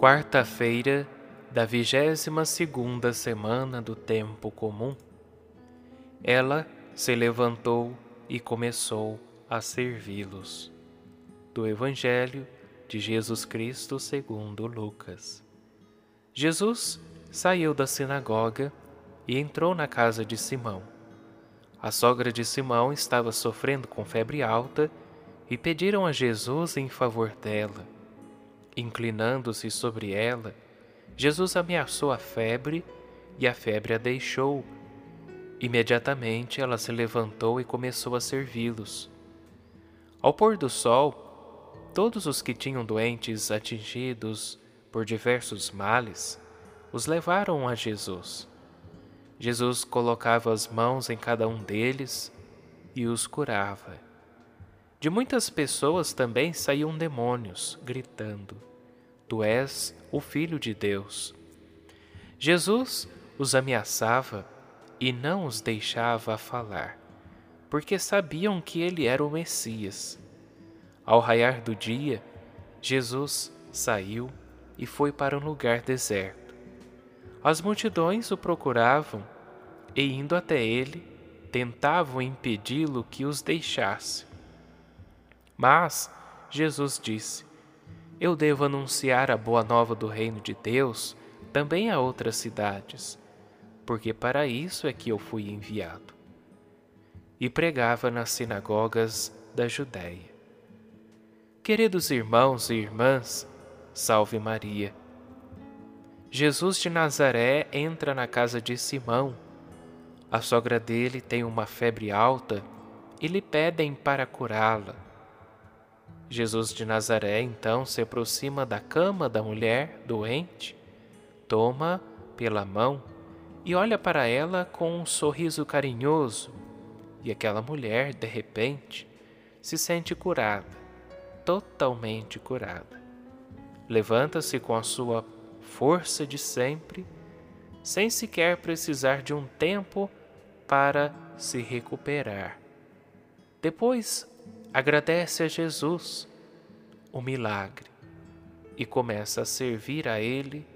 Quarta-feira da vigésima segunda semana do tempo comum. Ela se levantou e começou a servi-los. Do Evangelho de Jesus Cristo segundo Lucas. Jesus saiu da sinagoga e entrou na casa de Simão. A sogra de Simão estava sofrendo com febre alta e pediram a Jesus em favor dela. Inclinando-se sobre ela, Jesus ameaçou a febre e a febre a deixou. Imediatamente ela se levantou e começou a servi-los. Ao pôr do sol, todos os que tinham doentes atingidos por diversos males os levaram a Jesus. Jesus colocava as mãos em cada um deles e os curava. De muitas pessoas também saíam demônios, gritando: Tu és o Filho de Deus. Jesus os ameaçava e não os deixava falar, porque sabiam que ele era o Messias. Ao raiar do dia, Jesus saiu e foi para um lugar deserto. As multidões o procuravam e, indo até ele, tentavam impedi-lo que os deixasse. Mas Jesus disse: eu devo anunciar a boa nova do reino de Deus também a outras cidades, porque para isso é que eu fui enviado. E pregava nas sinagogas da Judéia. Queridos irmãos e irmãs, salve Maria. Jesus de Nazaré entra na casa de Simão. A sogra dele tem uma febre alta e lhe pedem para curá-la. Jesus de Nazaré então se aproxima da cama da mulher doente, toma pela mão e olha para ela com um sorriso carinhoso, e aquela mulher, de repente, se sente curada, totalmente curada. Levanta-se com a sua força de sempre, sem sequer precisar de um tempo para se recuperar. Depois agradece a Jesus o milagre e começa a servir a Ele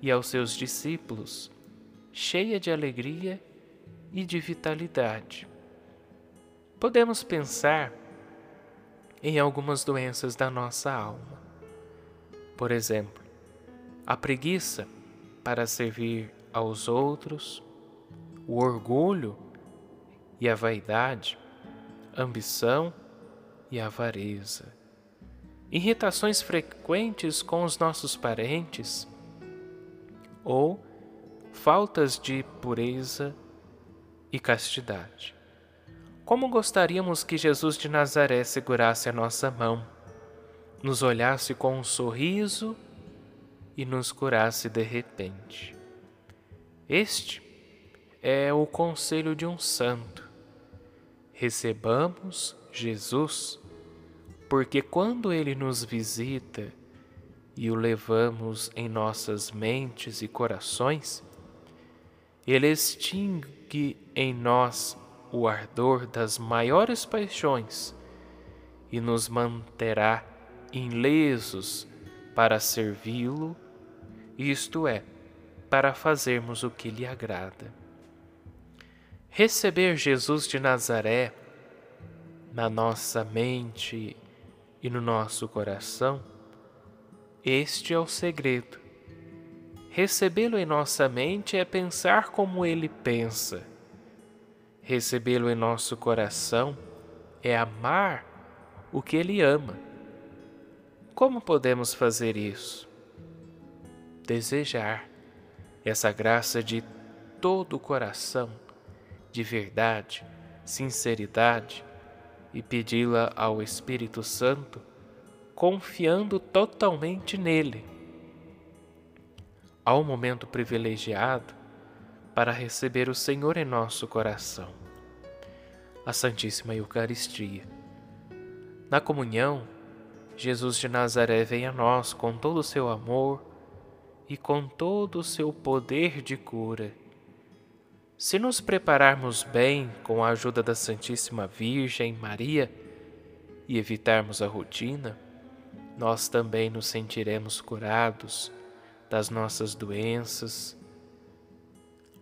e aos seus discípulos, cheia de alegria e de vitalidade. Podemos pensar em algumas doenças da nossa alma. Por exemplo, a preguiça para servir aos outros, o orgulho e a vaidade, ambição e avareza. Irritações frequentes com os nossos parentes ou faltas de pureza e castidade. Como gostaríamos que Jesus de Nazaré segurasse a nossa mão, nos olhasse com um sorriso e nos curasse de repente. Este é o conselho de um santo. Recebamos Jesus porque quando Ele nos visita e o levamos em nossas mentes e corações, Ele extingue em nós o ardor das maiores paixões e nos manterá ilesos para servi-lo, isto é, para fazermos o que lhe agrada. Receber Jesus de Nazaré na nossa mente e no nosso coração, este é o segredo. Recebê-lo em nossa mente é pensar como ele pensa. Recebê-lo em nosso coração é amar o que ele ama. Como podemos fazer isso? Desejar essa graça de todo o coração, de verdade, sinceridade e pedi-la ao Espírito Santo, confiando totalmente nele. Há um momento privilegiado para receber o Senhor em nosso coração, a Santíssima Eucaristia. Na comunhão, Jesus de Nazaré vem a nós com todo o seu amor e com todo o seu poder de cura se nos prepararmos bem com a ajuda da Santíssima Virgem Maria e evitarmos a rotina, nós também nos sentiremos curados das nossas doenças,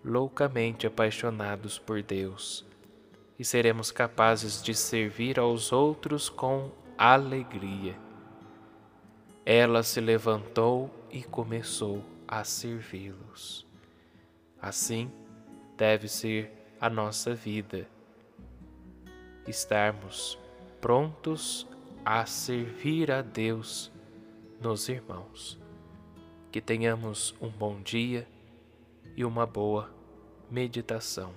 loucamente apaixonados por Deus, e seremos capazes de servir aos outros com alegria. Ela se levantou e começou a servi-los. Assim deve ser a nossa vida, estarmos prontos a servir a Deus nos irmãos. Que tenhamos um bom dia e uma boa meditação.